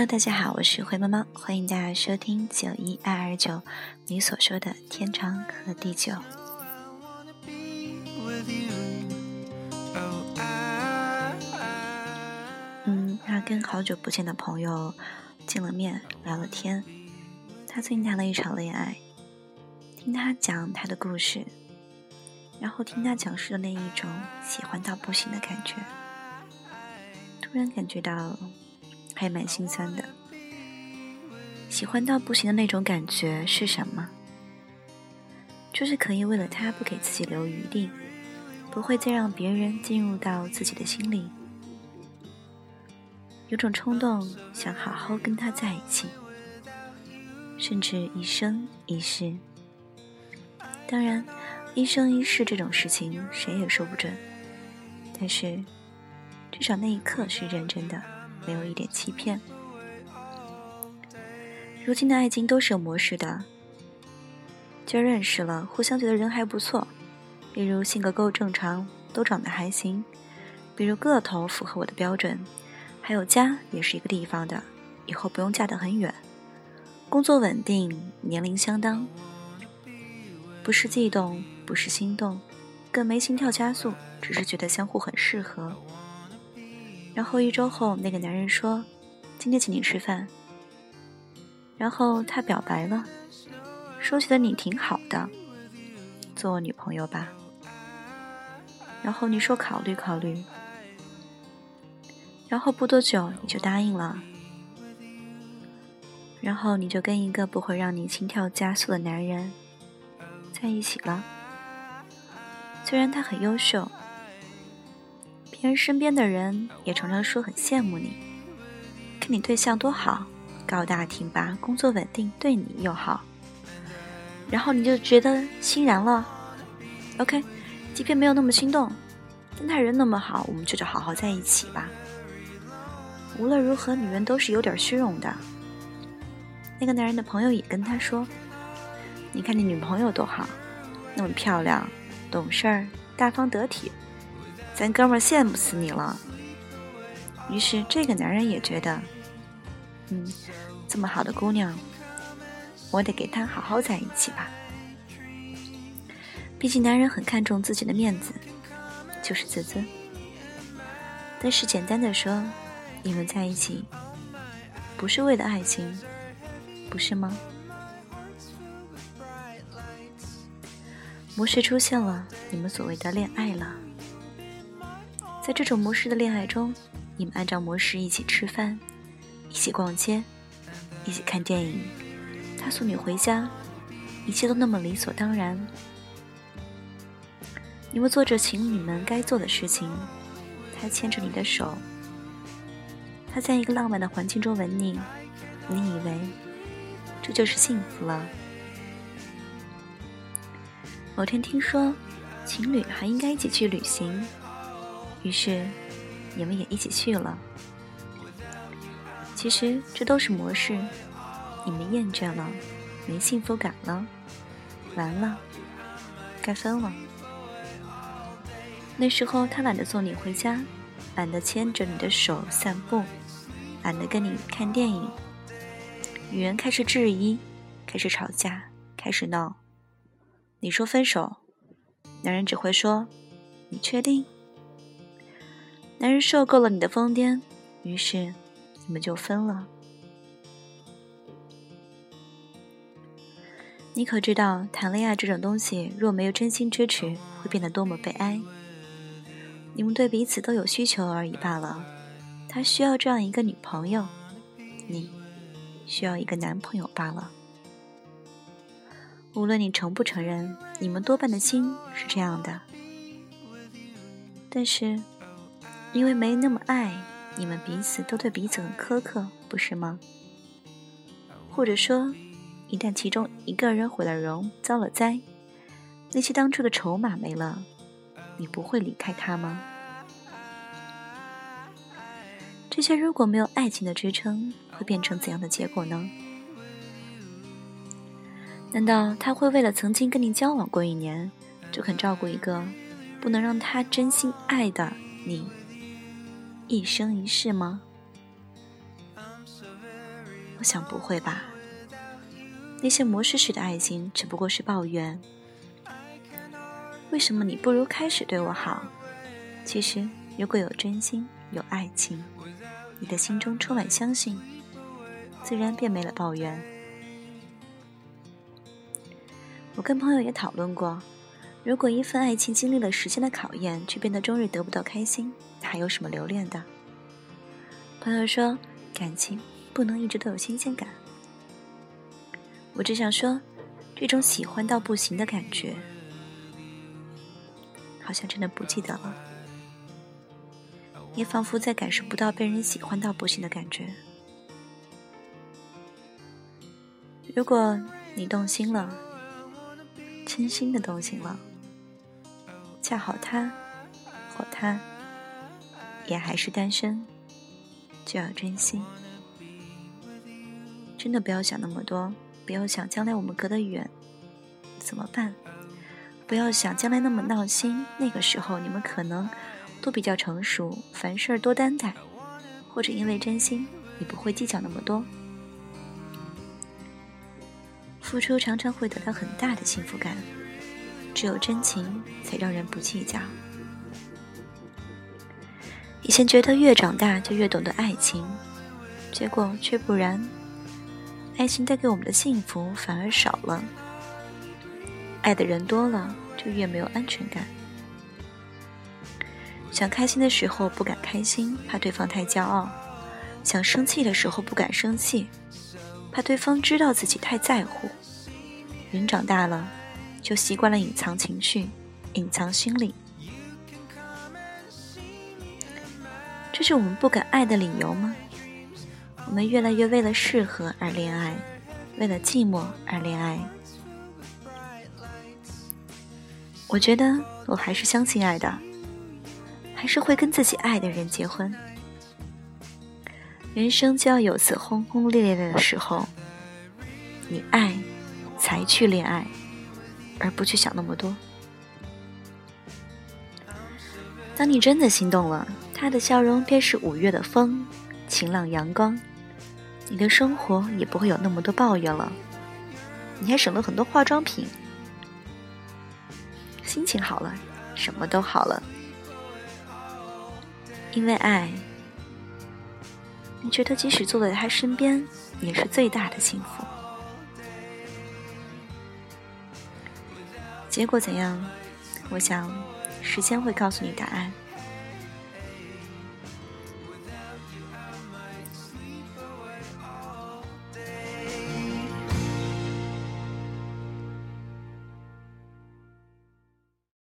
Hello，大家好，我是灰猫猫，欢迎大家收听九一二二九，你所说的天长和地久。嗯，他跟好久不见的朋友见了面，聊了天。他最近谈了一场恋爱，听他讲他的故事，然后听他讲述的那一种喜欢到不行的感觉，突然感觉到。还蛮心酸的，喜欢到不行的那种感觉是什么？就是可以为了他不给自己留余地，不会再让别人进入到自己的心里，有种冲动想好好跟他在一起，甚至一生一世。当然，一生一世这种事情谁也说不准，但是至少那一刻是认真的。没有一点欺骗。如今的爱情都是有模式的，就认识了，互相觉得人还不错，比如性格够正常，都长得还行，比如个头符合我的标准，还有家也是一个地方的，以后不用嫁得很远，工作稳定，年龄相当，不是悸动，不是心动，更没心跳加速，只是觉得相互很适合。然后一周后，那个男人说：“今天请你吃饭。”然后他表白了，说：“觉得你挺好的，做我女朋友吧。”然后你说：“考虑考虑。”然后不多久你就答应了。然后你就跟一个不会让你心跳加速的男人在一起了。虽然他很优秀。别人身边的人也常常说很羡慕你，看你对象多好，高大挺拔，工作稳定，对你又好，然后你就觉得欣然了。OK，即便没有那么心动，但他人那么好，我们就就好好在一起吧。无论如何，女人都是有点虚荣的。那个男人的朋友也跟他说：“你看你女朋友多好，那么漂亮，懂事儿，大方得体。”咱哥们羡慕死你了。于是这个男人也觉得，嗯，这么好的姑娘，我得给她好好在一起吧。毕竟男人很看重自己的面子，就是自尊。但是简单的说，你们在一起，不是为了爱情，不是吗？模式出现了，你们所谓的恋爱了。在这种模式的恋爱中，你们按照模式一起吃饭，一起逛街，一起看电影，他送你回家，一切都那么理所当然。你们做着情侣们该做的事情，他牵着你的手，他在一个浪漫的环境中吻你，你以为这就是幸福了。某天听说，情侣还应该一起去旅行。于是，你们也一起去了。其实这都是模式，你们厌倦了，没幸福感了，完了，该分了。那时候他懒得送你回家，懒得牵着你的手散步，懒得跟你看电影。女人开始质疑，开始吵架，开始闹。你说分手，男人只会说：“你确定？”男人受够了你的疯癫，于是你们就分了。你可知道，谈恋爱这种东西，若没有真心支持，会变得多么悲哀？你们对彼此都有需求而已罢了。他需要这样一个女朋友，你需要一个男朋友罢了。无论你承不承认，你们多半的心是这样的。但是。因为没那么爱，你们彼此都对彼此很苛刻，不是吗？或者说，一旦其中一个人毁了容、遭了灾，那些当初的筹码没了，你不会离开他吗？这些如果没有爱情的支撑，会变成怎样的结果呢？难道他会为了曾经跟你交往过一年，就肯照顾一个不能让他真心爱的你一生一世吗？我想不会吧。那些模式式的爱情只不过是抱怨。为什么你不如开始对我好？其实，如果有真心，有爱情，你的心中充满相信，自然便没了抱怨。我跟朋友也讨论过，如果一份爱情经历了时间的考验，却变得终日得不到开心，还有什么留恋的？朋友说，感情不能一直都有新鲜感。我只想说，这种喜欢到不行的感觉，好像真的不记得了，也仿佛再感受不到被人喜欢到不行的感觉。如果你动心了，真心的动心了，恰好他或他也还是单身，就要珍惜，真的不要想那么多。不要想将来我们隔得远怎么办？不要想将来那么闹心，那个时候你们可能都比较成熟，凡事多担待，或者因为真心，你不会计较那么多。付出常常会得到很大的幸福感，只有真情才让人不计较。以前觉得越长大就越懂得爱情，结果却不然。爱情带给我们的幸福反而少了，爱的人多了，就越没有安全感。想开心的时候不敢开心，怕对方太骄傲；想生气的时候不敢生气，怕对方知道自己太在乎。人长大了，就习惯了隐藏情绪，隐藏心理。这是我们不敢爱的理由吗？我们越来越为了适合而恋爱，为了寂寞而恋爱。我觉得我还是相信爱的，还是会跟自己爱的人结婚。人生就要有次轰轰烈烈的时候，你爱才去恋爱，而不去想那么多。当你真的心动了，他的笑容便是五月的风，晴朗阳光。你的生活也不会有那么多抱怨了，你还省了很多化妆品，心情好了，什么都好了。因为爱，你觉得即使坐在他身边，也是最大的幸福。结果怎样？我想，时间会告诉你答案。